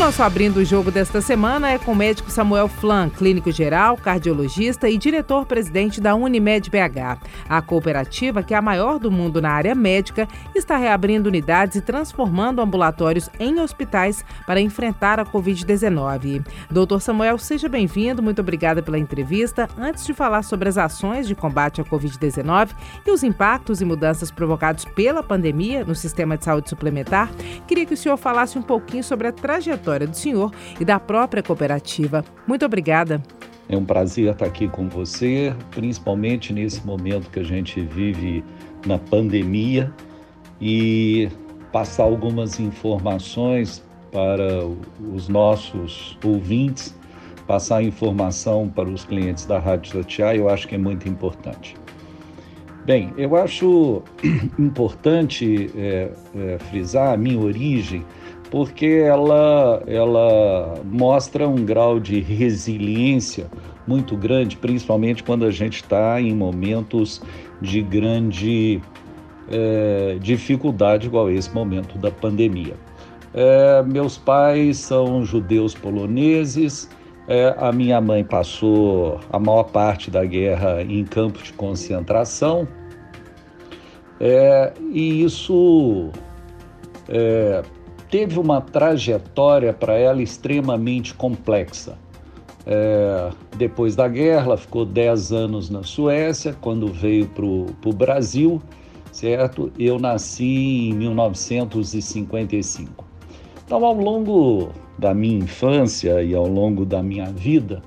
Nosso Abrindo o Jogo desta semana é com o médico Samuel Flan, clínico geral, cardiologista e diretor-presidente da Unimed BH. A cooperativa, que é a maior do mundo na área médica, está reabrindo unidades e transformando ambulatórios em hospitais para enfrentar a Covid-19. Doutor Samuel, seja bem-vindo, muito obrigada pela entrevista. Antes de falar sobre as ações de combate à Covid-19 e os impactos e mudanças provocados pela pandemia no sistema de saúde suplementar, queria que o senhor falasse um pouquinho sobre a trajetória trajetória do senhor e da própria cooperativa. Muito obrigada. É um prazer estar aqui com você, principalmente nesse momento que a gente vive na pandemia e passar algumas informações para os nossos ouvintes, passar informação para os clientes da Rádio Tatiá, eu acho que é muito importante. Bem, eu acho importante é, é, frisar a minha origem porque ela, ela mostra um grau de resiliência muito grande, principalmente quando a gente está em momentos de grande é, dificuldade, igual esse momento da pandemia. É, meus pais são judeus poloneses, é, a minha mãe passou a maior parte da guerra em campos de concentração, é, e isso é, teve uma trajetória para ela extremamente complexa. É, depois da guerra, ela ficou 10 anos na Suécia, quando veio para o Brasil, certo? Eu nasci em 1955. Então, ao longo da minha infância e ao longo da minha vida,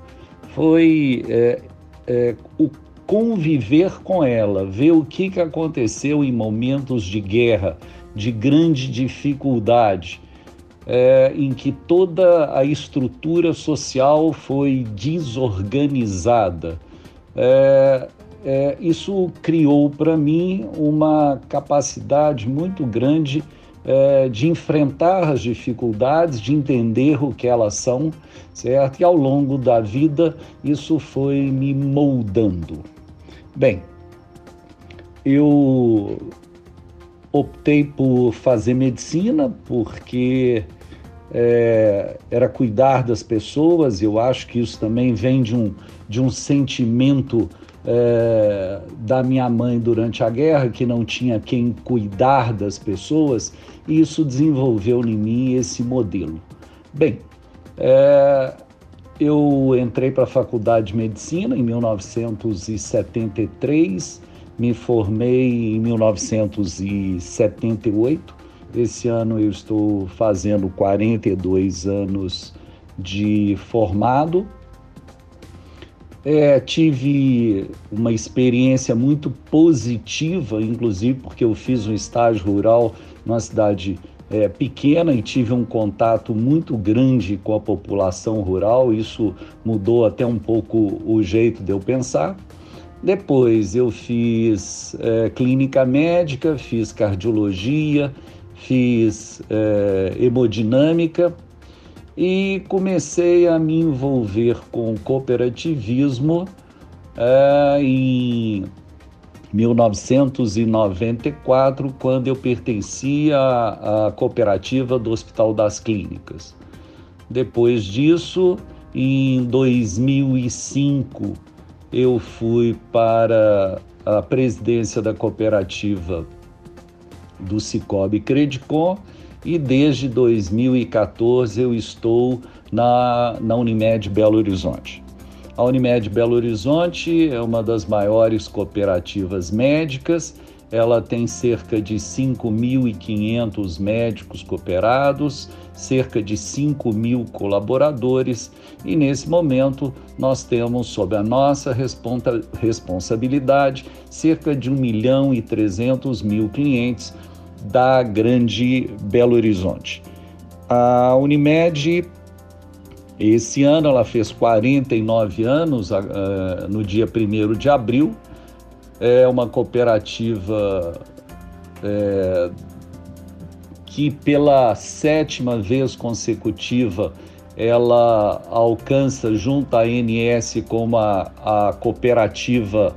foi é, é, o conviver com ela, ver o que, que aconteceu em momentos de guerra, de grande dificuldade, é, em que toda a estrutura social foi desorganizada. É, é, isso criou para mim uma capacidade muito grande é, de enfrentar as dificuldades, de entender o que elas são, certo? E ao longo da vida isso foi me moldando. Bem, eu optei por fazer medicina porque é, era cuidar das pessoas. Eu acho que isso também vem de um, de um sentimento é, da minha mãe durante a guerra, que não tinha quem cuidar das pessoas, e isso desenvolveu em mim esse modelo. Bem, é, eu entrei para a faculdade de medicina em 1973 me formei em 1978. Esse ano eu estou fazendo 42 anos de formado. É, tive uma experiência muito positiva, inclusive porque eu fiz um estágio rural numa cidade é, pequena e tive um contato muito grande com a população rural. Isso mudou até um pouco o jeito de eu pensar. Depois eu fiz é, clínica médica, fiz cardiologia, fiz é, hemodinâmica e comecei a me envolver com cooperativismo é, em 1994, quando eu pertencia à, à cooperativa do Hospital das Clínicas. Depois disso, em 2005, eu fui para a presidência da cooperativa do Cicobi Credicom e desde 2014 eu estou na, na Unimed Belo Horizonte. A Unimed Belo Horizonte é uma das maiores cooperativas médicas, ela tem cerca de 5.500 médicos cooperados, cerca de 5 mil colaboradores e nesse momento nós temos sob a nossa responsa responsabilidade cerca de 1 milhão e 300 mil clientes da grande Belo Horizonte. A Unimed, esse ano, ela fez 49 anos, uh, no dia 1 de abril, é uma cooperativa é, que pela sétima vez consecutiva ela alcança junto à ANS como a, a cooperativa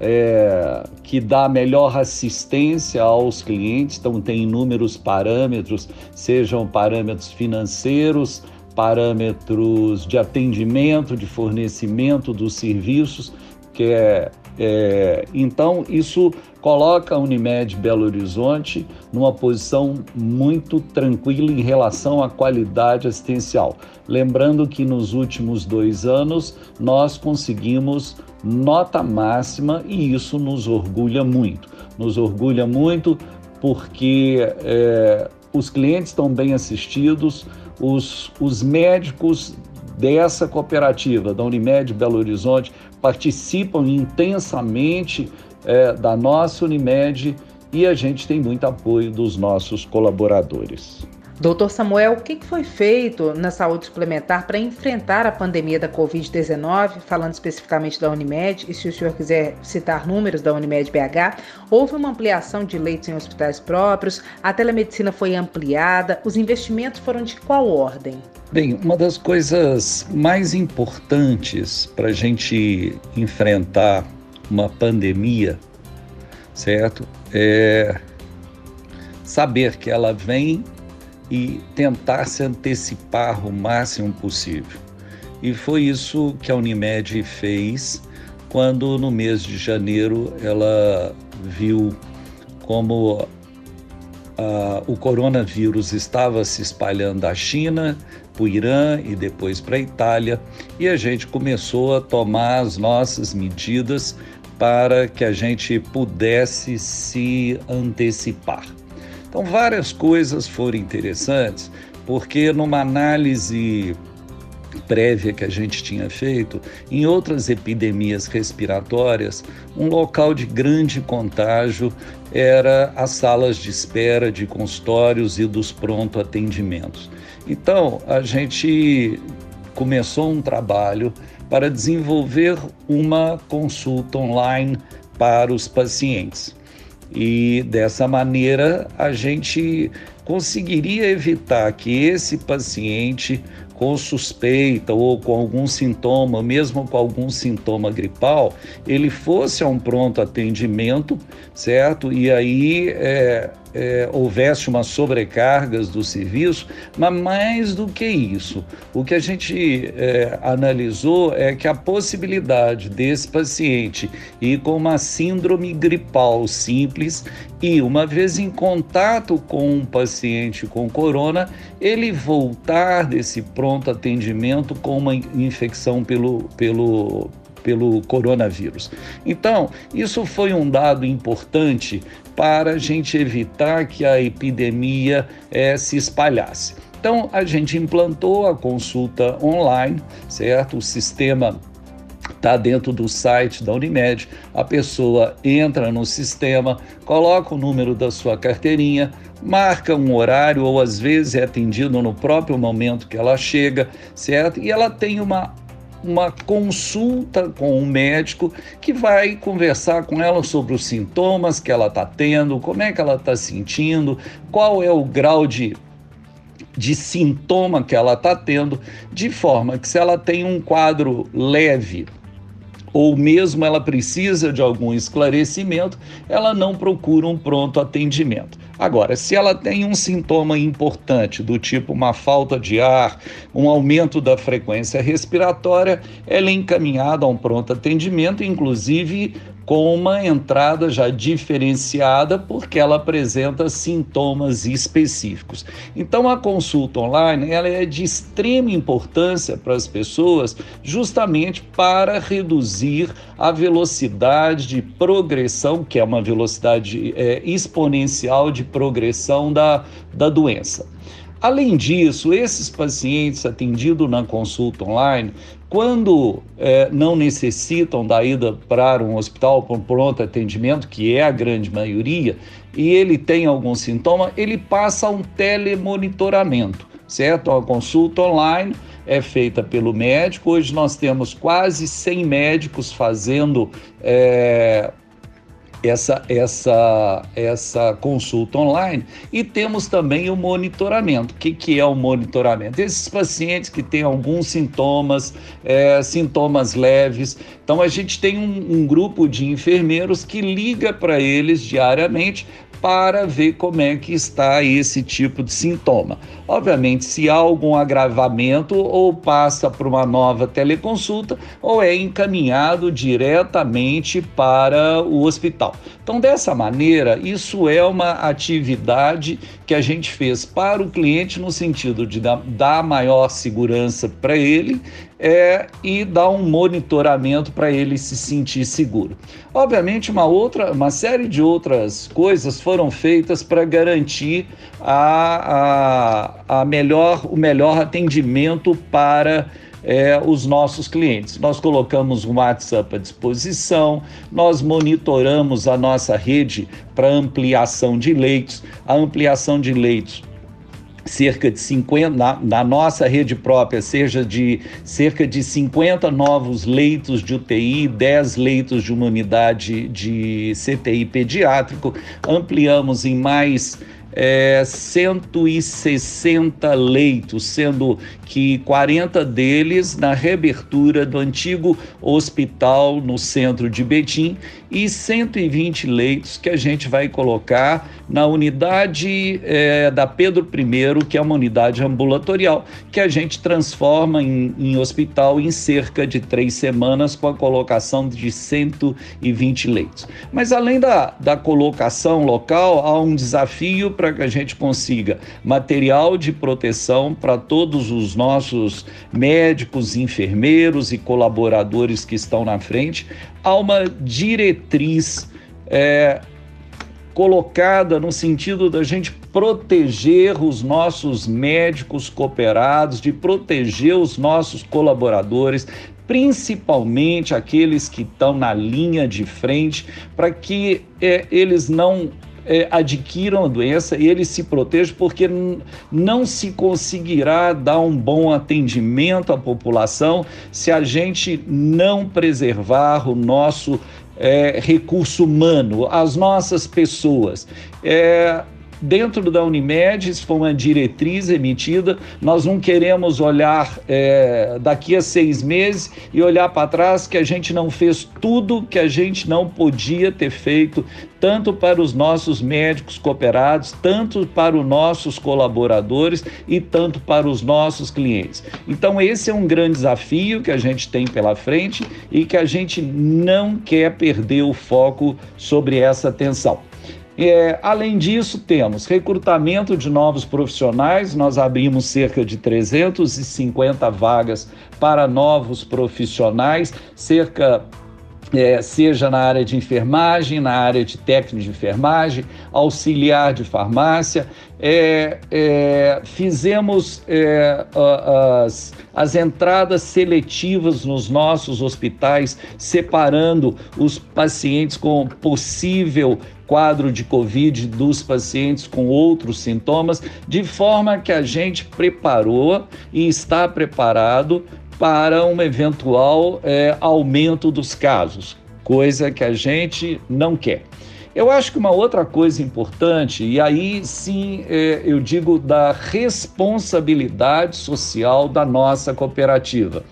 é, que dá melhor assistência aos clientes, então tem inúmeros parâmetros, sejam parâmetros financeiros, parâmetros de atendimento, de fornecimento dos serviços, que é, é então isso coloca a Unimed Belo Horizonte numa posição muito tranquila em relação à qualidade assistencial. Lembrando que nos últimos dois anos nós conseguimos nota máxima e isso nos orgulha muito. Nos orgulha muito porque é, os clientes estão bem assistidos, os, os médicos dessa cooperativa, da Unimed Belo Horizonte, participam intensamente é, da nossa Unimed e a gente tem muito apoio dos nossos colaboradores. Doutor Samuel, o que foi feito na saúde suplementar para enfrentar a pandemia da Covid-19, falando especificamente da Unimed, e se o senhor quiser citar números da Unimed BH, houve uma ampliação de leitos em hospitais próprios, a telemedicina foi ampliada, os investimentos foram de qual ordem? Bem, uma das coisas mais importantes para a gente enfrentar uma pandemia, certo? É saber que ela vem e tentar se antecipar o máximo possível. E foi isso que a Unimed fez quando, no mês de janeiro, ela viu como uh, o coronavírus estava se espalhando da China para o Irã e depois para a Itália, e a gente começou a tomar as nossas medidas para que a gente pudesse se antecipar. Então, várias coisas foram interessantes, porque numa análise prévia que a gente tinha feito, em outras epidemias respiratórias, um local de grande contágio era as salas de espera de consultórios e dos pronto atendimentos. Então, a gente começou um trabalho para desenvolver uma consulta online para os pacientes. E dessa maneira a gente conseguiria evitar que esse paciente com suspeita ou com algum sintoma, mesmo com algum sintoma gripal, ele fosse a um pronto atendimento, certo? E aí é, é, houvesse uma sobrecarga do serviço, mas mais do que isso, o que a gente é, analisou é que a possibilidade desse paciente ir com uma síndrome gripal simples e, uma vez em contato com um paciente com corona, ele voltar desse pronto atendimento com uma infecção pelo, pelo, pelo coronavírus. Então, isso foi um dado importante para a gente evitar que a epidemia é, se espalhasse. Então, a gente implantou a consulta online, certo? O sistema está dentro do site da Unimed. A pessoa entra no sistema, coloca o número da sua carteirinha, marca um horário ou às vezes é atendido no próprio momento que ela chega, certo? E ela tem uma uma consulta com um médico que vai conversar com ela sobre os sintomas que ela está tendo, como é que ela está sentindo, qual é o grau de, de sintoma que ela está tendo, de forma que se ela tem um quadro leve ou mesmo ela precisa de algum esclarecimento, ela não procura um pronto atendimento. Agora, se ela tem um sintoma importante, do tipo uma falta de ar, um aumento da frequência respiratória, ela é encaminhada a um pronto atendimento, inclusive com uma entrada já diferenciada, porque ela apresenta sintomas específicos. Então, a consulta online ela é de extrema importância para as pessoas, justamente para reduzir a velocidade de progressão, que é uma velocidade é, exponencial de progressão da, da doença. Além disso, esses pacientes atendidos na consulta online, quando é, não necessitam da ida para um hospital para um pronto atendimento, que é a grande maioria, e ele tem algum sintoma, ele passa um telemonitoramento, certo? A consulta online é feita pelo médico. Hoje nós temos quase 100 médicos fazendo é, essa, essa, essa consulta online e temos também o monitoramento. O que, que é o monitoramento? Esses pacientes que têm alguns sintomas, é, sintomas leves. Então, a gente tem um, um grupo de enfermeiros que liga para eles diariamente para ver como é que está esse tipo de sintoma. Obviamente, se há algum agravamento, ou passa para uma nova teleconsulta, ou é encaminhado diretamente para o hospital. Então, dessa maneira, isso é uma atividade que a gente fez para o cliente no sentido de dar maior segurança para ele é, e dar um monitoramento para ele se sentir seguro. Obviamente, uma outra, uma série de outras coisas foram feitas para garantir a, a, a melhor, o melhor atendimento para é, os nossos clientes. Nós colocamos o WhatsApp à disposição, nós monitoramos a nossa rede para ampliação de leitos. A ampliação de leitos cerca de 50, na, na, nossa rede própria, seja de cerca de 50 novos leitos de UTI, 10 leitos de uma unidade de CTI pediátrico, ampliamos em mais é, 160 leitos, sendo que 40 deles na reabertura do antigo hospital no centro de Betim e 120 leitos que a gente vai colocar na unidade é, da Pedro I, que é uma unidade ambulatorial, que a gente transforma em, em hospital em cerca de três semanas com a colocação de 120 leitos. Mas além da, da colocação local, há um desafio para que a gente consiga material de proteção para todos os nossos médicos, enfermeiros e colaboradores que estão na frente, há uma diretriz é, colocada no sentido da gente proteger os nossos médicos cooperados, de proteger os nossos colaboradores, principalmente aqueles que estão na linha de frente, para que é, eles não é, adquiram a doença e eles se protejam, porque não se conseguirá dar um bom atendimento à população se a gente não preservar o nosso é, recurso humano, as nossas pessoas. É, dentro da Unimed, isso foi uma diretriz emitida. Nós não queremos olhar é, daqui a seis meses e olhar para trás que a gente não fez tudo que a gente não podia ter feito, tanto para os nossos médicos cooperados, tanto para os nossos colaboradores e tanto para os nossos clientes. Então, esse é um grande desafio que a gente tem pela frente e que a gente não quer perder o foco sobre essa atenção. É, além disso, temos recrutamento de novos profissionais, nós abrimos cerca de 350 vagas para novos profissionais, cerca é, seja na área de enfermagem, na área de técnico de enfermagem, auxiliar de farmácia. É, é, fizemos é, as, as entradas seletivas nos nossos hospitais, separando os pacientes com possível quadro de Covid dos pacientes com outros sintomas, de forma que a gente preparou e está preparado para um eventual é, aumento dos casos, coisa que a gente não quer. Eu acho que uma outra coisa importante, e aí sim é, eu digo da responsabilidade social da nossa cooperativa.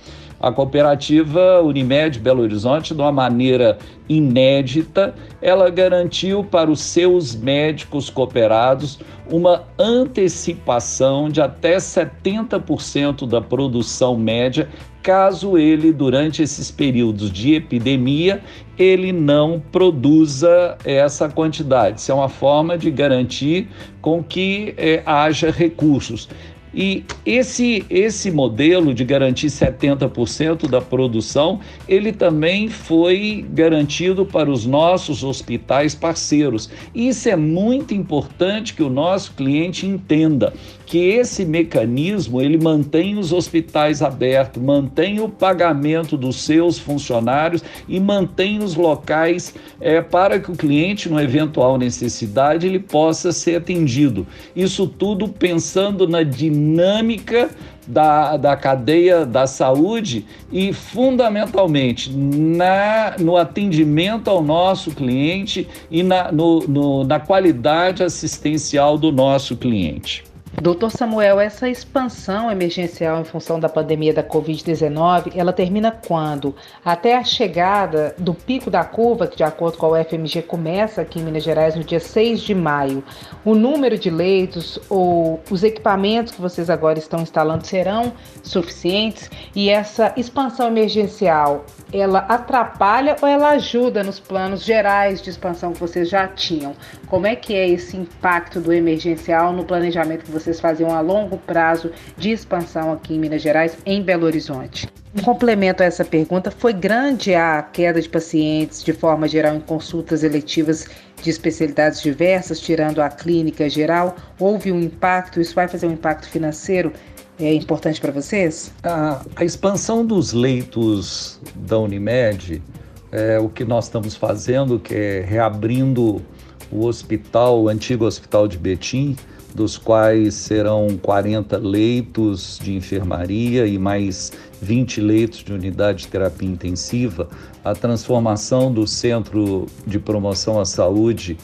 A cooperativa Unimed Belo Horizonte, de uma maneira inédita, ela garantiu para os seus médicos cooperados uma antecipação de até 70% da produção média, caso ele, durante esses períodos de epidemia, ele não produza essa quantidade. Isso é uma forma de garantir com que é, haja recursos. E esse, esse modelo de garantir 70% da produção, ele também foi garantido para os nossos hospitais parceiros. Isso é muito importante que o nosso cliente entenda que esse mecanismo ele mantém os hospitais abertos, mantém o pagamento dos seus funcionários e mantém os locais é, para que o cliente, no eventual necessidade, ele possa ser atendido. Isso tudo pensando na dinâmica da, da cadeia da saúde e, fundamentalmente, na, no atendimento ao nosso cliente e na, no, no, na qualidade assistencial do nosso cliente. Doutor Samuel, essa expansão emergencial em função da pandemia da Covid-19, ela termina quando? Até a chegada do pico da curva, que de acordo com a UFMG começa aqui em Minas Gerais no dia 6 de maio. O número de leitos ou os equipamentos que vocês agora estão instalando serão suficientes? E essa expansão emergencial, ela atrapalha ou ela ajuda nos planos gerais de expansão que vocês já tinham? Como é que é esse impacto do emergencial no planejamento que vocês vocês faziam a longo prazo de expansão aqui em Minas Gerais, em Belo Horizonte. Um complemento a essa pergunta, foi grande a queda de pacientes de forma geral em consultas eletivas de especialidades diversas, tirando a clínica geral? Houve um impacto? Isso vai fazer um impacto financeiro é importante para vocês? A, a, expansão dos leitos da Unimed, é, o que nós estamos fazendo, que é reabrindo o hospital, o antigo hospital de Betim, dos quais serão 40 leitos de enfermaria e mais 20 leitos de unidade de terapia intensiva, a transformação do Centro de Promoção à Saúde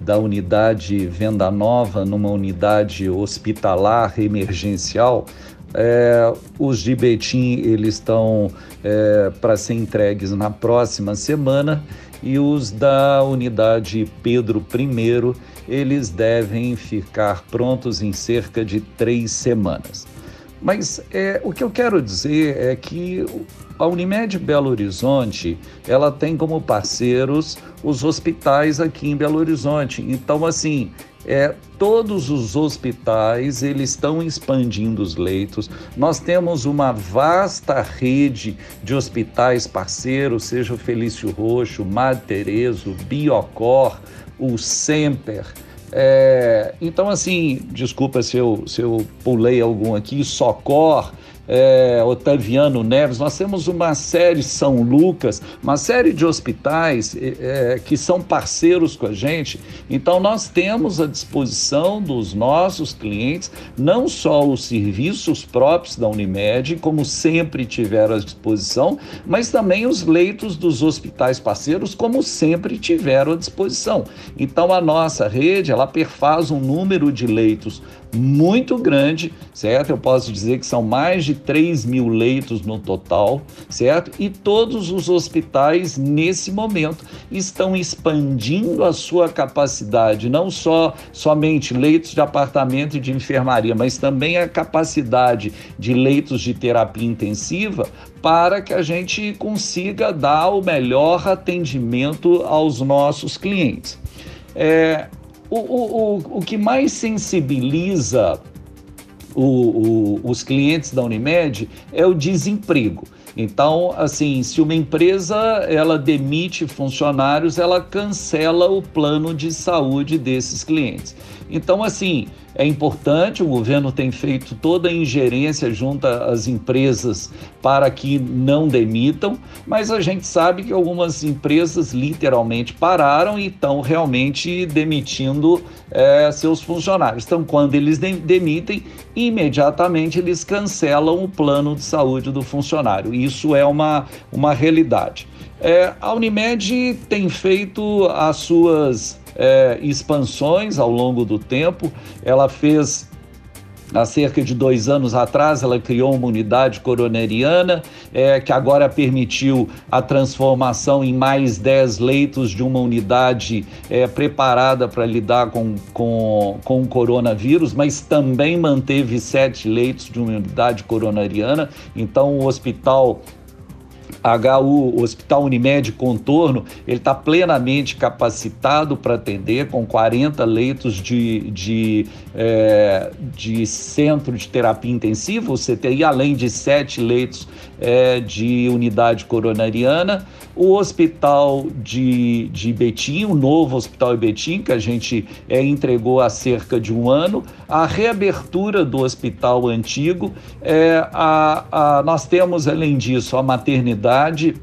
da unidade Venda Nova numa unidade hospitalar emergencial. É, os de Betim eles estão é, para ser entregues na próxima semana e os da unidade Pedro I eles devem ficar prontos em cerca de três semanas. Mas é, o que eu quero dizer é que a Unimed Belo Horizonte ela tem como parceiros os hospitais aqui em Belo Horizonte. Então, assim, é, todos os hospitais eles estão expandindo os leitos. Nós temos uma vasta rede de hospitais parceiros, seja o Felício Roxo, Madre Teresa, o Biocor, o Semper. É, então, assim, desculpa se eu, se eu pulei algum aqui, Socor, é, Otaviano Neves, nós temos uma série, São Lucas, uma série de hospitais é, que são parceiros com a gente. Então, nós temos à disposição dos nossos clientes não só os serviços próprios da Unimed, como sempre tiveram à disposição, mas também os leitos dos hospitais parceiros, como sempre tiveram à disposição. Então, a nossa rede, ela perfaz um número de leitos muito grande, certo? Eu posso dizer que são mais de 3 mil leitos no total, certo? E todos os hospitais, nesse momento, estão expandindo a sua capacidade, não só somente leitos de apartamento e de enfermaria, mas também a capacidade de leitos de terapia intensiva para que a gente consiga dar o melhor atendimento aos nossos clientes. É, o, o, o, o que mais sensibiliza o, os clientes da Unimed é o desemprego. Então, assim, se uma empresa ela demite funcionários, ela cancela o plano de saúde desses clientes. Então, assim, é importante, o governo tem feito toda a ingerência junto às empresas para que não demitam, mas a gente sabe que algumas empresas literalmente pararam e estão realmente demitindo é, seus funcionários. Então, quando eles demitem, imediatamente eles cancelam o plano de saúde do funcionário. Isso é uma, uma realidade. É, a Unimed tem feito as suas é, expansões ao longo do tempo. Ela fez há cerca de dois anos atrás, ela criou uma unidade coronariana, é, que agora permitiu a transformação em mais 10 leitos de uma unidade é, preparada para lidar com, com, com o coronavírus, mas também manteve sete leitos de uma unidade coronariana. Então, o hospital HU, Hospital Unimed Contorno, ele está plenamente capacitado para atender, com 40 leitos de, de, é, de centro de terapia intensiva, o CTI, além de sete leitos é, de unidade coronariana. O Hospital de, de Betim, o novo Hospital de Betim, que a gente é, entregou há cerca de um ano, a reabertura do hospital antigo, é, a, a, nós temos, além disso, a maternidade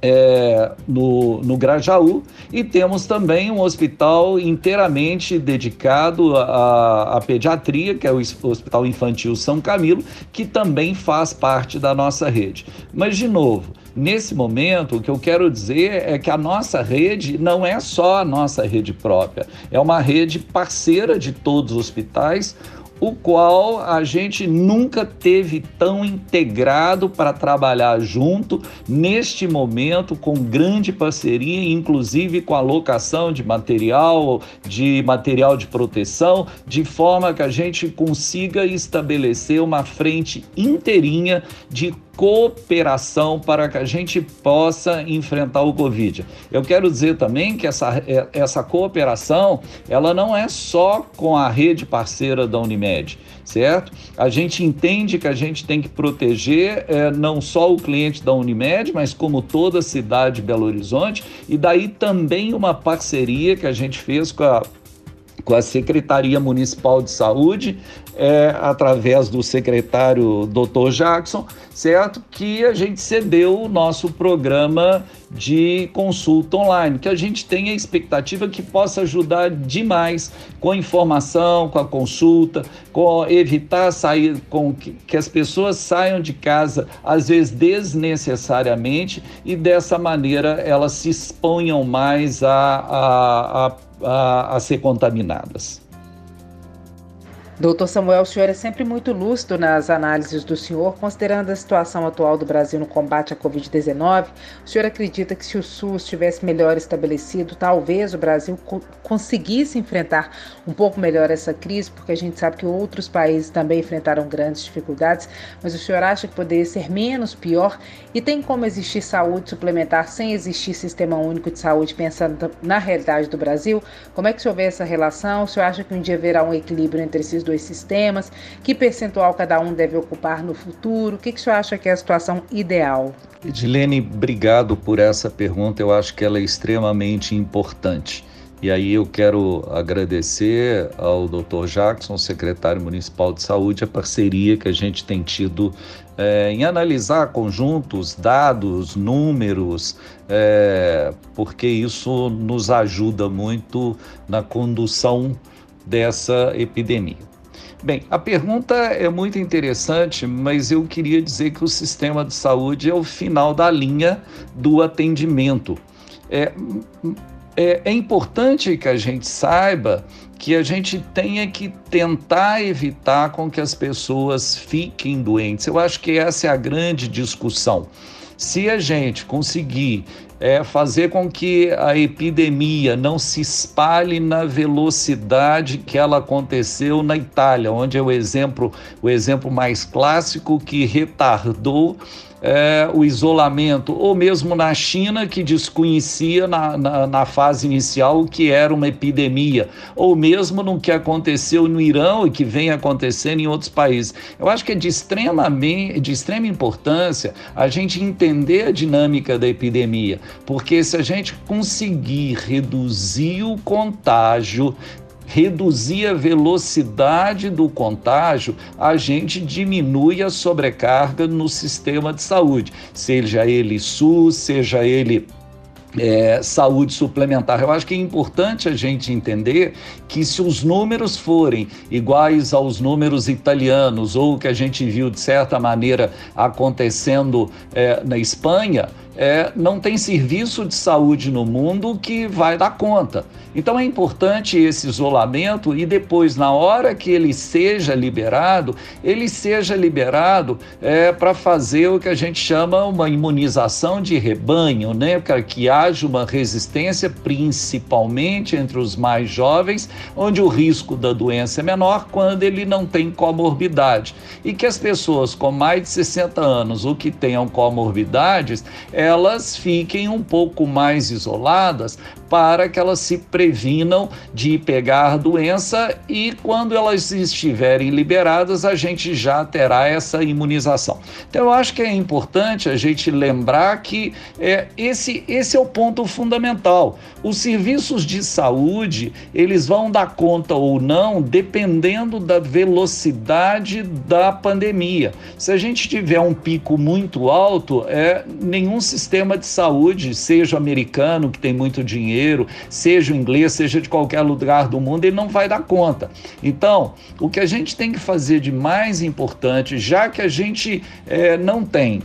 é, no, no Grajaú e temos também um hospital inteiramente dedicado à, à pediatria, que é o Hospital Infantil São Camilo, que também faz parte da nossa rede. Mas, de novo, Nesse momento, o que eu quero dizer é que a nossa rede não é só a nossa rede própria, é uma rede parceira de todos os hospitais, o qual a gente nunca teve tão integrado para trabalhar junto neste momento com grande parceria, inclusive com a locação de material, de material de proteção, de forma que a gente consiga estabelecer uma frente inteirinha de cooperação para que a gente possa enfrentar o Covid. Eu quero dizer também que essa, é, essa cooperação, ela não é só com a rede parceira da Unimed, certo? A gente entende que a gente tem que proteger é, não só o cliente da Unimed, mas como toda a cidade de Belo Horizonte, e daí também uma parceria que a gente fez com a com a Secretaria Municipal de Saúde, é, através do secretário Dr. Jackson, certo? Que a gente cedeu o nosso programa de consulta online, que a gente tem a expectativa que possa ajudar demais com a informação, com a consulta, com evitar sair, com que, que as pessoas saiam de casa, às vezes desnecessariamente, e dessa maneira elas se exponham mais a, a, a a, a ser contaminadas. Doutor Samuel, o senhor é sempre muito lúcido nas análises do senhor, considerando a situação atual do Brasil no combate à Covid-19. O senhor acredita que se o SUS estivesse melhor estabelecido, talvez o Brasil co conseguisse enfrentar um pouco melhor essa crise, porque a gente sabe que outros países também enfrentaram grandes dificuldades, mas o senhor acha que poderia ser menos pior? E tem como existir saúde suplementar sem existir sistema único de saúde, pensando na realidade do Brasil? Como é que o senhor vê essa relação? O senhor acha que um dia haverá um equilíbrio entre esses dois sistemas? Que percentual cada um deve ocupar no futuro? O que, que o senhor acha que é a situação ideal? Edilene, obrigado por essa pergunta. Eu acho que ela é extremamente importante. E aí eu quero agradecer ao Dr. Jackson, secretário municipal de saúde, a parceria que a gente tem tido é, em analisar conjuntos, dados, números, é, porque isso nos ajuda muito na condução dessa epidemia. Bem, a pergunta é muito interessante, mas eu queria dizer que o sistema de saúde é o final da linha do atendimento. É, é, é importante que a gente saiba que a gente tenha que tentar evitar com que as pessoas fiquem doentes. Eu acho que essa é a grande discussão. Se a gente conseguir é, fazer com que a epidemia não se espalhe na velocidade que ela aconteceu na Itália, onde é o exemplo, o exemplo mais clássico que retardou é, o isolamento, ou mesmo na China, que desconhecia na, na, na, fase inicial o que era uma epidemia, ou mesmo no que aconteceu no Irã e que vem acontecendo em outros países. Eu acho que é de, extremamente, de extrema importância a gente entender a dinâmica da epidemia, porque se a gente conseguir reduzir o contágio, reduzir a velocidade do contágio, a gente diminui a sobrecarga no sistema de saúde, seja ele SUS, seja ele é, saúde suplementar. Eu acho que é importante a gente entender que se os números forem iguais aos números italianos ou que a gente viu de certa maneira acontecendo é, na Espanha, é, não tem serviço de saúde no mundo que vai dar conta. Então é importante esse isolamento e depois, na hora que ele seja liberado, ele seja liberado é, para fazer o que a gente chama uma imunização de rebanho, né? para que haja uma resistência, principalmente entre os mais jovens, onde o risco da doença é menor quando ele não tem comorbidade. E que as pessoas com mais de 60 anos ou que tenham comorbidades, é, elas fiquem um pouco mais isoladas para que elas se previnam de pegar doença e quando elas estiverem liberadas, a gente já terá essa imunização. Então, eu acho que é importante a gente lembrar que é, esse, esse é o ponto fundamental. Os serviços de saúde, eles vão dar conta ou não, dependendo da velocidade da pandemia. Se a gente tiver um pico muito alto, é nenhum sistema de saúde, seja americano, que tem muito dinheiro, seja inglês, seja de qualquer lugar do mundo, ele não vai dar conta. Então, o que a gente tem que fazer de mais importante, já que a gente é, não tem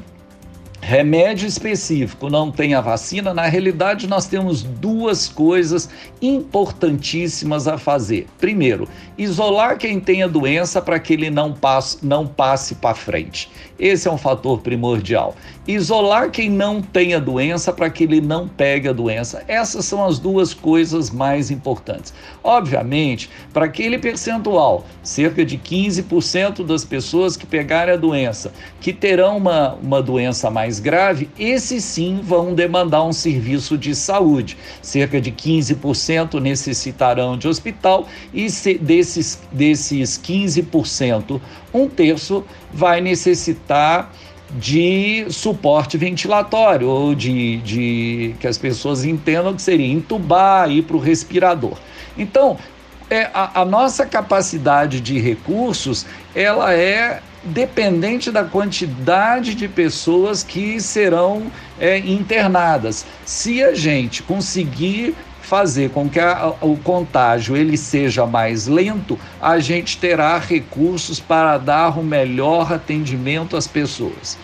remédio específico, não tem a vacina, na realidade nós temos duas coisas importantíssimas a fazer. Primeiro, isolar quem tem a doença para que ele não passe, não passe para frente. Esse é um fator primordial. Isolar quem não tem a doença para que ele não pegue a doença. Essas são as duas coisas mais importantes. Obviamente, para aquele percentual, cerca de 15% das pessoas que pegarem a doença, que terão uma, uma doença mais grave, esses sim vão demandar um serviço de saúde. Cerca de 15% necessitarão de hospital e desses, desses 15%, um terço vai necessitar de suporte ventilatório, ou de, de que as pessoas entendam que seria entubar, ir para o respirador. Então, é, a, a nossa capacidade de recursos, ela é dependente da quantidade de pessoas que serão é, internadas. Se a gente conseguir fazer com que a, o contágio ele seja mais lento, a gente terá recursos para dar o melhor atendimento às pessoas.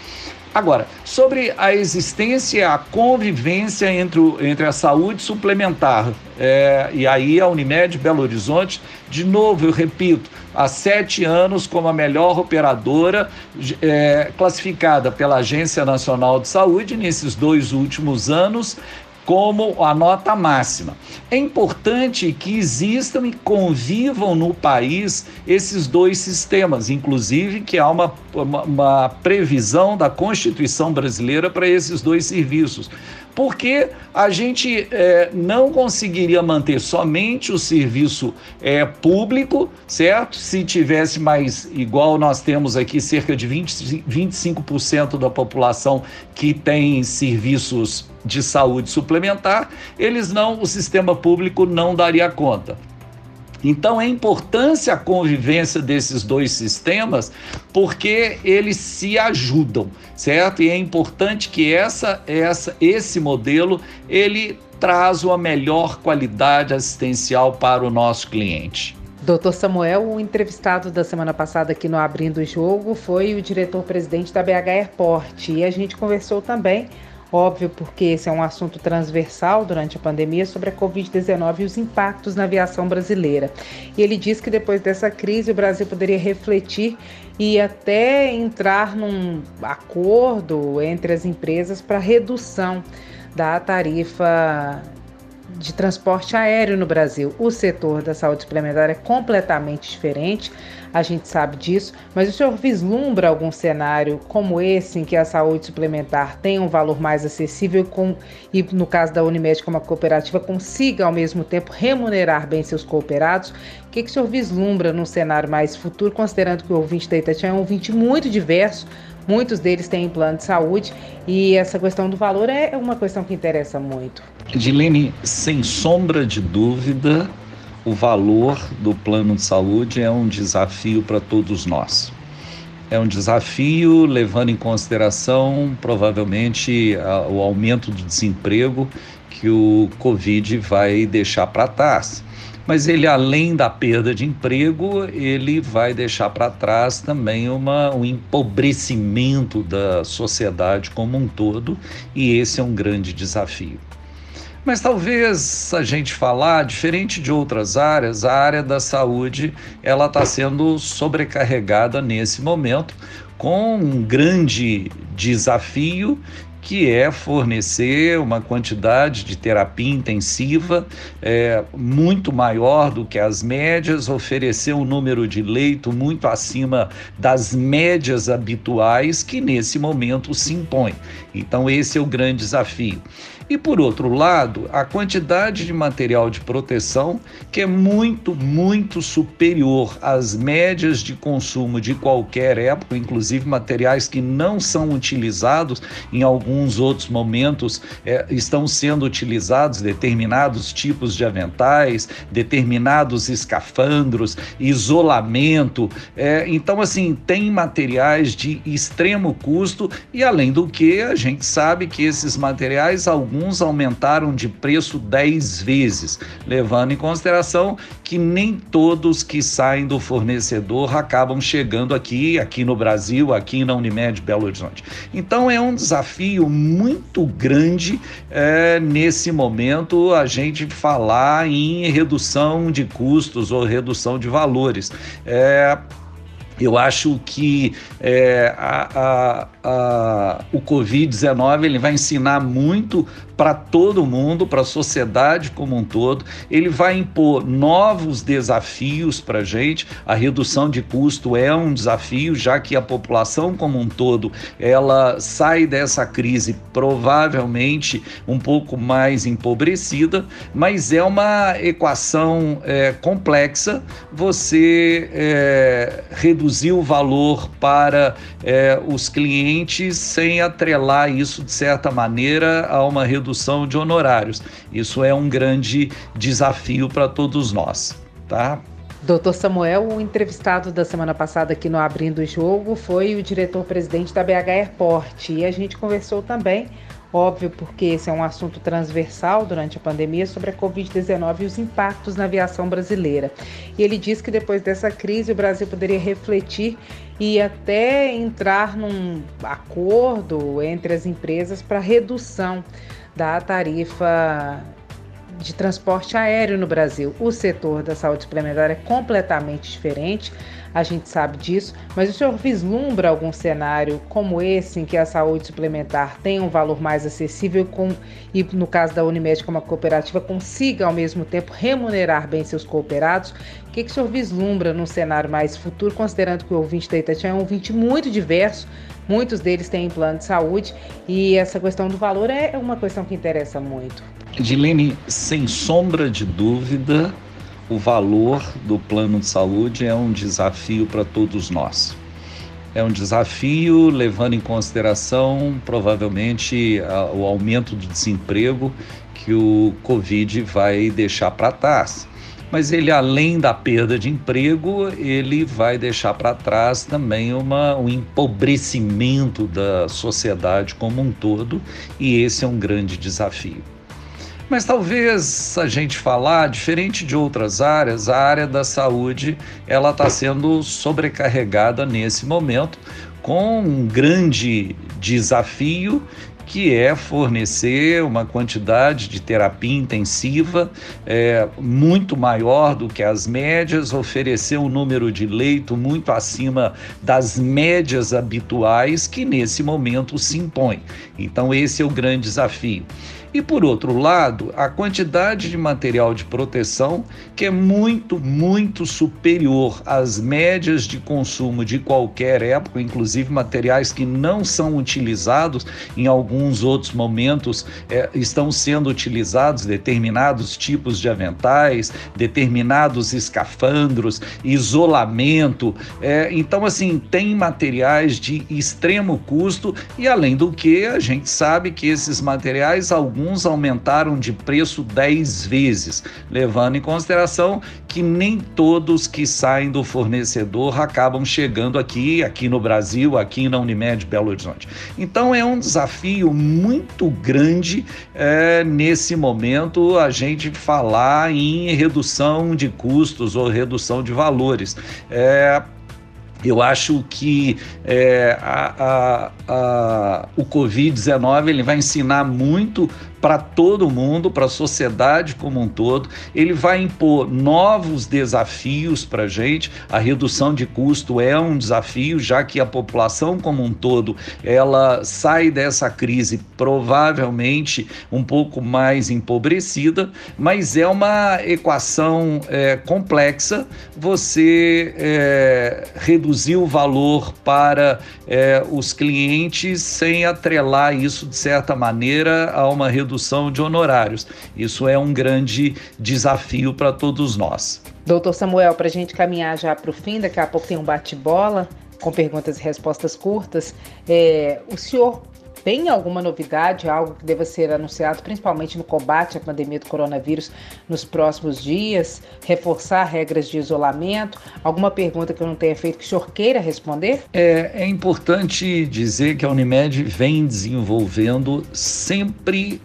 Agora, sobre a existência e a convivência entre, o, entre a saúde suplementar é, e aí a Unimed Belo Horizonte, de novo, eu repito, há sete anos como a melhor operadora é, classificada pela Agência Nacional de Saúde, nesses dois últimos anos, como a nota máxima. É importante que existam e convivam no país esses dois sistemas, inclusive que há uma, uma, uma previsão da Constituição brasileira para esses dois serviços porque a gente é, não conseguiria manter somente o serviço é, público, certo? Se tivesse mais, igual nós temos aqui, cerca de 20, 25% da população que tem serviços de saúde suplementar, eles não, o sistema público não daria conta. Então é importância a convivência desses dois sistemas porque eles se ajudam, certo? E é importante que essa, essa, esse modelo ele traz uma melhor qualidade assistencial para o nosso cliente. Doutor Samuel, o entrevistado da semana passada aqui no Abrindo o Jogo foi o diretor-presidente da BH Airport e a gente conversou também Óbvio, porque esse é um assunto transversal durante a pandemia sobre a Covid-19 e os impactos na aviação brasileira. E ele diz que depois dessa crise o Brasil poderia refletir e até entrar num acordo entre as empresas para redução da tarifa de transporte aéreo no Brasil. O setor da saúde suplementar é completamente diferente, a gente sabe disso, mas o senhor vislumbra algum cenário como esse, em que a saúde suplementar tem um valor mais acessível com, e, no caso da Unimed, como a cooperativa, consiga ao mesmo tempo remunerar bem seus cooperados? O que, que o senhor vislumbra num cenário mais futuro, considerando que o ouvinte da Itatiaia é um ouvinte muito diverso? Muitos deles têm plano de saúde e essa questão do valor é uma questão que interessa muito. Edilene, sem sombra de dúvida, o valor do plano de saúde é um desafio para todos nós. É um desafio levando em consideração provavelmente o aumento do desemprego que o Covid vai deixar para trás mas ele além da perda de emprego, ele vai deixar para trás também uma, um empobrecimento da sociedade como um todo, e esse é um grande desafio. Mas talvez a gente falar, diferente de outras áreas, a área da saúde ela está sendo sobrecarregada nesse momento com um grande desafio que é fornecer uma quantidade de terapia intensiva é, muito maior do que as médias, oferecer um número de leito muito acima das médias habituais que nesse momento se impõe. Então, esse é o grande desafio. E por outro lado, a quantidade de material de proteção que é muito, muito superior às médias de consumo de qualquer época, inclusive materiais que não são utilizados em alguns outros momentos, é, estão sendo utilizados determinados tipos de aventais, determinados escafandros, isolamento. É, então, assim, tem materiais de extremo custo e, além do que, a gente sabe que esses materiais, alguns aumentaram de preço 10 vezes, levando em consideração que nem todos que saem do fornecedor acabam chegando aqui, aqui no Brasil, aqui na Unimed Belo Horizonte. Então, é um desafio muito grande é, nesse momento a gente falar em redução de custos ou redução de valores. É, eu acho que é, a, a, a, o Covid-19 ele vai ensinar muito para todo mundo, para a sociedade como um todo. Ele vai impor novos desafios para a gente. A redução de custo é um desafio, já que a população como um todo ela sai dessa crise provavelmente um pouco mais empobrecida, mas é uma equação é, complexa. Você é, reduzir o valor para é, os clientes sem atrelar isso de certa maneira a uma redução redução de honorários. Isso é um grande desafio para todos nós, tá? Doutor Samuel, o entrevistado da semana passada aqui no Abrindo o Jogo foi o diretor-presidente da BH Airport e a gente conversou também, óbvio, porque esse é um assunto transversal durante a pandemia, sobre a Covid-19 e os impactos na aviação brasileira. E ele disse que depois dessa crise o Brasil poderia refletir e até entrar num acordo entre as empresas para redução da tarifa de transporte aéreo no Brasil. O setor da saúde suplementar é completamente diferente, a gente sabe disso, mas o senhor vislumbra algum cenário como esse, em que a saúde suplementar tem um valor mais acessível com, e, no caso da Unimed, como a cooperativa, consiga ao mesmo tempo remunerar bem seus cooperados? O que, que o senhor vislumbra num cenário mais futuro, considerando que o ouvinte da Itatiaia é um ouvinte muito diverso, Muitos deles têm plano de saúde e essa questão do valor é uma questão que interessa muito. Dilene, sem sombra de dúvida, o valor do plano de saúde é um desafio para todos nós. É um desafio levando em consideração provavelmente o aumento do desemprego que o Covid vai deixar para trás mas ele além da perda de emprego, ele vai deixar para trás também uma, um empobrecimento da sociedade como um todo, e esse é um grande desafio. Mas talvez a gente falar, diferente de outras áreas, a área da saúde ela está sendo sobrecarregada nesse momento com um grande desafio que é fornecer uma quantidade de terapia intensiva é, muito maior do que as médias, oferecer um número de leito muito acima das médias habituais que nesse momento se impõe. Então, esse é o grande desafio. E por outro lado, a quantidade de material de proteção que é muito, muito superior às médias de consumo de qualquer época, inclusive materiais que não são utilizados em alguns outros momentos, é, estão sendo utilizados determinados tipos de aventais, determinados escafandros, isolamento. É, então, assim, tem materiais de extremo custo e, além do que, a gente sabe que esses materiais, alguns alguns aumentaram de preço 10 vezes, levando em consideração que nem todos que saem do fornecedor acabam chegando aqui, aqui no Brasil, aqui na Unimed Belo Horizonte. Então é um desafio muito grande é, nesse momento a gente falar em redução de custos ou redução de valores. É, eu acho que é, a, a, a, o Covid-19 ele vai ensinar muito para todo mundo, para a sociedade como um todo. Ele vai impor novos desafios para a gente. A redução de custo é um desafio, já que a população como um todo ela sai dessa crise provavelmente um pouco mais empobrecida, mas é uma equação é, complexa. Você é, reduzir o valor para é, os clientes sem atrelar isso de certa maneira a uma redução redução de honorários. Isso é um grande desafio para todos nós. Doutor Samuel, para a gente caminhar já para o fim, daqui a pouco tem um bate-bola com perguntas e respostas curtas. É, o senhor tem alguma novidade, algo que deva ser anunciado, principalmente no combate à pandemia do coronavírus nos próximos dias? Reforçar regras de isolamento? Alguma pergunta que eu não tenha feito que o senhor queira responder? É, é importante dizer que a Unimed vem desenvolvendo sempre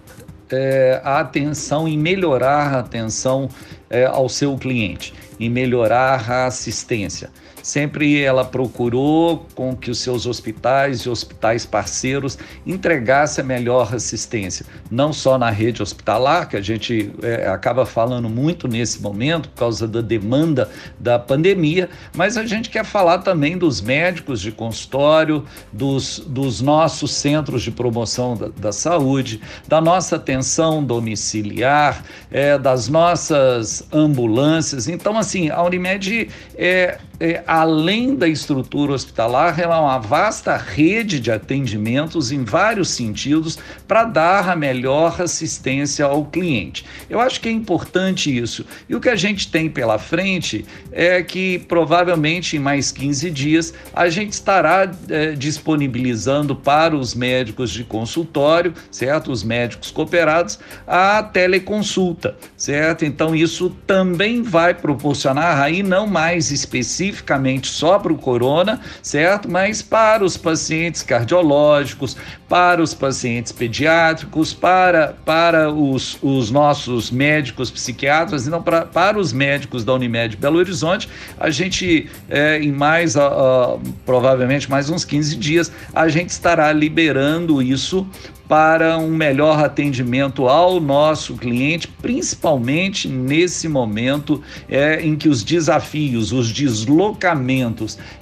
é, a atenção em melhorar a atenção é, ao seu cliente, em melhorar a assistência. Sempre ela procurou com que os seus hospitais e hospitais parceiros entregassem a melhor assistência, não só na rede hospitalar, que a gente é, acaba falando muito nesse momento por causa da demanda da pandemia, mas a gente quer falar também dos médicos de consultório, dos, dos nossos centros de promoção da, da saúde, da nossa atenção domiciliar, é, das nossas ambulâncias. Então, assim, a Unimed é, é além da estrutura hospitalar, ela é uma vasta rede de atendimentos em vários sentidos para dar a melhor assistência ao cliente. Eu acho que é importante isso. E o que a gente tem pela frente é que provavelmente em mais 15 dias a gente estará é, disponibilizando para os médicos de consultório, certo? Os médicos cooperados, a teleconsulta, certo? Então isso também vai proporcionar aí não mais especificamente só só para o corona, certo? Mas para os pacientes cardiológicos, para os pacientes pediátricos, para, para os, os nossos médicos psiquiatras, então para, para os médicos da Unimed Belo Horizonte, a gente, é, em mais, uh, provavelmente mais uns 15 dias, a gente estará liberando isso para um melhor atendimento ao nosso cliente, principalmente nesse momento é, em que os desafios, os deslocamentos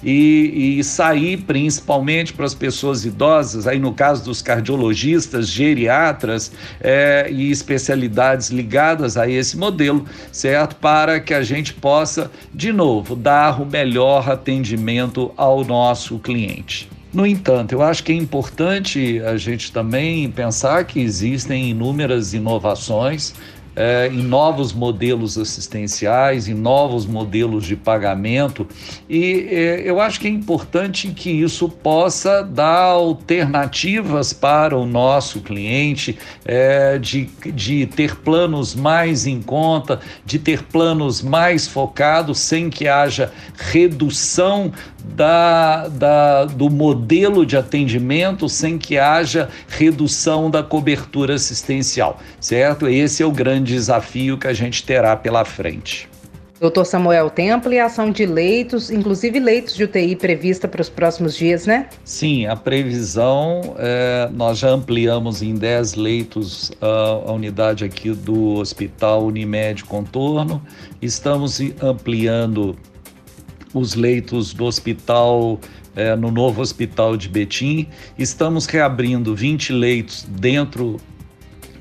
e, e sair principalmente para as pessoas idosas, aí no caso dos cardiologistas, geriatras é, e especialidades ligadas a esse modelo, certo? Para que a gente possa, de novo, dar o melhor atendimento ao nosso cliente. No entanto, eu acho que é importante a gente também pensar que existem inúmeras inovações é, em novos modelos assistenciais, em novos modelos de pagamento, e é, eu acho que é importante que isso possa dar alternativas para o nosso cliente, é, de, de ter planos mais em conta, de ter planos mais focados, sem que haja redução da, da, do modelo de atendimento sem que haja redução da cobertura assistencial, certo? Esse é o grande desafio que a gente terá pela frente. Doutor Samuel, tem ampliação de leitos, inclusive leitos de UTI prevista para os próximos dias, né? Sim, a previsão, é, nós já ampliamos em 10 leitos a, a unidade aqui do Hospital Unimed Contorno, estamos ampliando os leitos do hospital, é, no novo hospital de Betim. Estamos reabrindo 20 leitos dentro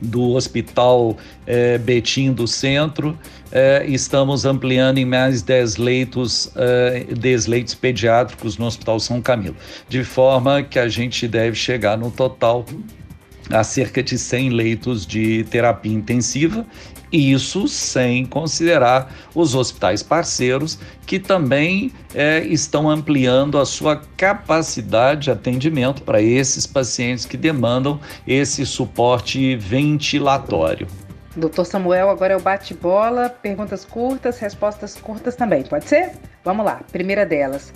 do Hospital é, Betim do Centro. É, estamos ampliando em mais 10 leitos, é, 10 leitos pediátricos no Hospital São Camilo, de forma que a gente deve chegar no total a cerca de 100 leitos de terapia intensiva isso sem considerar os hospitais parceiros que também é, estão ampliando a sua capacidade de atendimento para esses pacientes que demandam esse suporte ventilatório. Doutor Samuel, agora é o bate-bola, perguntas curtas, respostas curtas também, pode ser? Vamos lá, primeira delas.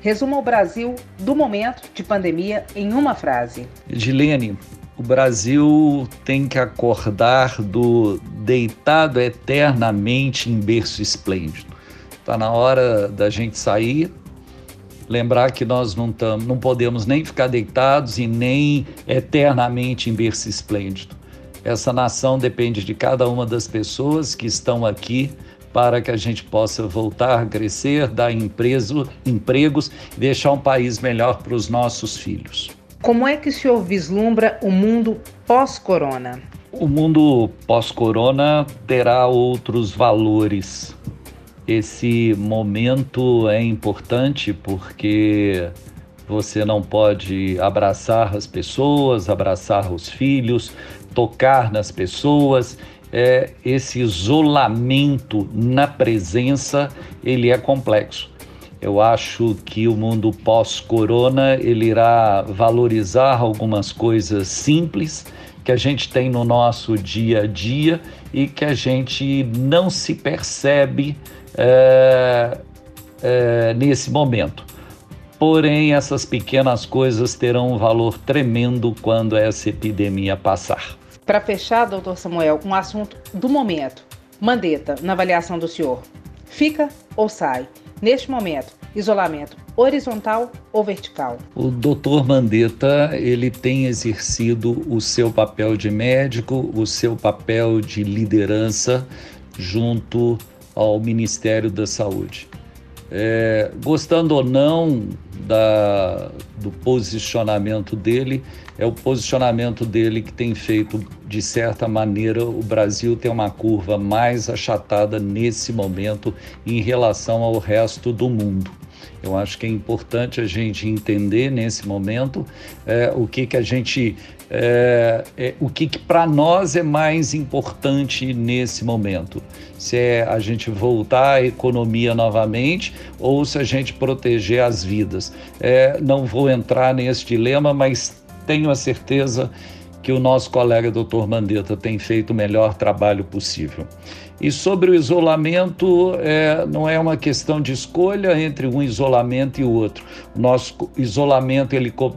Resuma o Brasil do momento de pandemia em uma frase. Edilene, o Brasil tem que acordar do deitado eternamente em berço esplêndido. Está na hora da gente sair, lembrar que nós não, tam, não podemos nem ficar deitados e nem eternamente em berço esplêndido. Essa nação depende de cada uma das pessoas que estão aqui para que a gente possa voltar a crescer, dar empreso, empregos e deixar um país melhor para os nossos filhos. Como é que o senhor vislumbra o mundo pós-corona? O mundo pós-corona terá outros valores. Esse momento é importante porque você não pode abraçar as pessoas, abraçar os filhos, tocar nas pessoas, é, esse isolamento na presença, ele é complexo. Eu acho que o mundo pós-corona ele irá valorizar algumas coisas simples que a gente tem no nosso dia a dia e que a gente não se percebe é, é, nesse momento. Porém, essas pequenas coisas terão um valor tremendo quando essa epidemia passar. Para fechar, doutor Samuel, um assunto do momento. Mandetta, na avaliação do senhor, fica ou sai? Neste momento, isolamento horizontal ou vertical? O doutor Mandetta, ele tem exercido o seu papel de médico, o seu papel de liderança junto ao Ministério da Saúde. É, gostando ou não da, do posicionamento dele, é o posicionamento dele que tem feito, de certa maneira, o Brasil ter uma curva mais achatada nesse momento em relação ao resto do mundo. Eu acho que é importante a gente entender nesse momento é, o que, que a gente. É, é, o que, que para nós é mais importante nesse momento. Se é a gente voltar à economia novamente ou se a gente proteger as vidas. É, não vou entrar nesse dilema, mas tenho a certeza que o nosso colega doutor Mandetta tem feito o melhor trabalho possível. E sobre o isolamento, é, não é uma questão de escolha entre um isolamento e o outro. O nosso isolamento ele co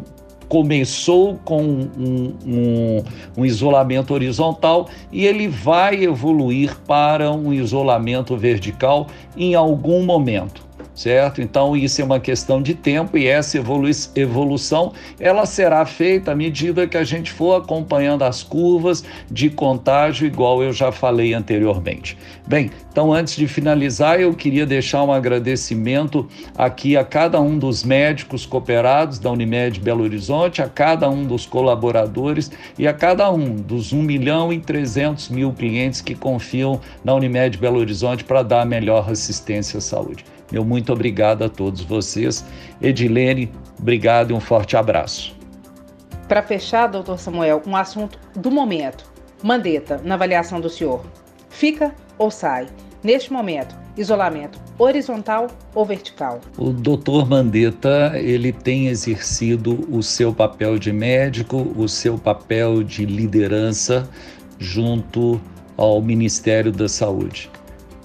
começou com um, um, um, isolamento horizontal e ele vai evoluir para um isolamento vertical em algum momento certo? Então isso é uma questão de tempo e essa evolu evolução ela será feita à medida que a gente for acompanhando as curvas de contágio, igual eu já falei anteriormente. Bem, então antes de finalizar, eu queria deixar um agradecimento aqui a cada um dos médicos cooperados da Unimed Belo Horizonte, a cada um dos colaboradores e a cada um dos 1 milhão e 300 mil clientes que confiam na Unimed Belo Horizonte para dar a melhor assistência à saúde. Meu muito obrigado a todos vocês. Edilene, obrigado e um forte abraço. Para fechar, doutor Samuel, um assunto do momento. Mandetta, na avaliação do senhor, fica ou sai? Neste momento, isolamento horizontal ou vertical? O doutor Mandetta, ele tem exercido o seu papel de médico, o seu papel de liderança junto ao Ministério da Saúde.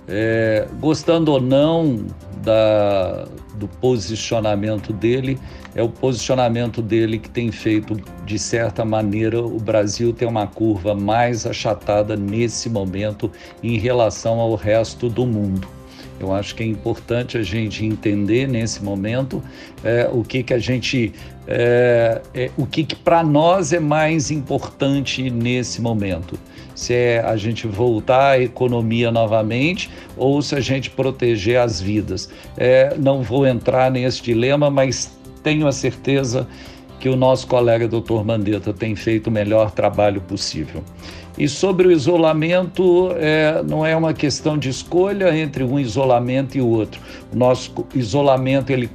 É, gostando ou não da, do posicionamento dele, é o posicionamento dele que tem feito, de certa maneira, o Brasil ter uma curva mais achatada nesse momento em relação ao resto do mundo. Eu acho que é importante a gente entender nesse momento é, o que, que a gente. É, é, o que, que para nós é mais importante nesse momento. Se é a gente voltar à economia novamente ou se a gente proteger as vidas. É, não vou entrar nesse dilema, mas tenho a certeza que o nosso colega doutor Mandetta tem feito o melhor trabalho possível. E sobre o isolamento, é, não é uma questão de escolha entre um isolamento e o outro. O nosso isolamento ele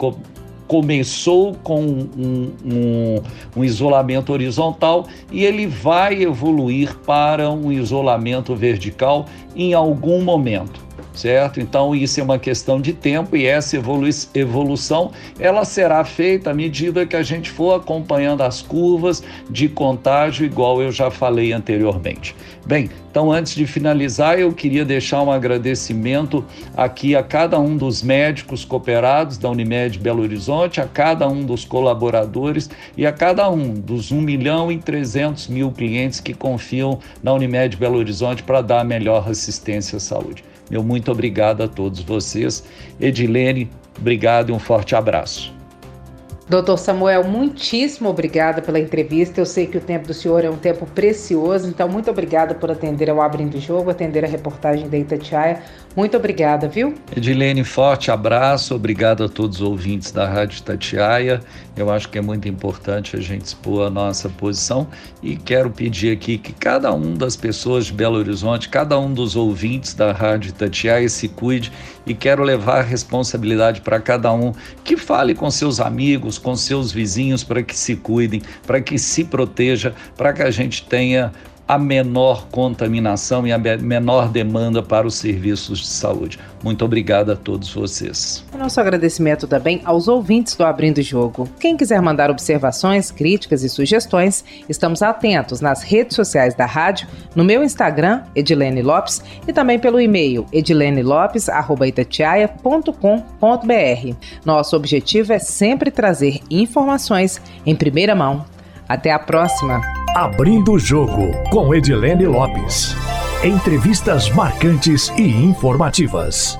começou com um, um, um, isolamento horizontal e ele vai evoluir para um isolamento vertical em algum momento certo? Então isso é uma questão de tempo e essa evolu evolução ela será feita à medida que a gente for acompanhando as curvas de contágio, igual eu já falei anteriormente. Bem, então antes de finalizar, eu queria deixar um agradecimento aqui a cada um dos médicos cooperados da Unimed Belo Horizonte, a cada um dos colaboradores e a cada um dos 1 milhão e 300 mil clientes que confiam na Unimed Belo Horizonte para dar a melhor assistência à saúde. Meu muito obrigado a todos vocês. Edilene, obrigado e um forte abraço. Doutor Samuel, muitíssimo obrigada pela entrevista. Eu sei que o tempo do senhor é um tempo precioso, então muito obrigada por atender ao Abrindo Jogo, atender a reportagem da Itatiaia. Muito obrigada, viu? Edilene, forte abraço, obrigado a todos os ouvintes da Rádio Itatiaia. Eu acho que é muito importante a gente expor a nossa posição e quero pedir aqui que cada um das pessoas de Belo Horizonte, cada um dos ouvintes da Rádio Itatiaia se cuide e quero levar a responsabilidade para cada um que fale com seus amigos, com seus vizinhos para que se cuidem, para que se proteja, para que a gente tenha a menor contaminação e a menor demanda para os serviços de saúde. Muito obrigado a todos vocês. Nosso agradecimento também aos ouvintes do Abrindo Jogo. Quem quiser mandar observações, críticas e sugestões, estamos atentos nas redes sociais da rádio, no meu Instagram, Edilene Lopes, e também pelo e-mail edilenelopes.itatiaia.com.br. Nosso objetivo é sempre trazer informações em primeira mão. Até a próxima! Abrindo o Jogo, com Edilene Lopes. Entrevistas marcantes e informativas.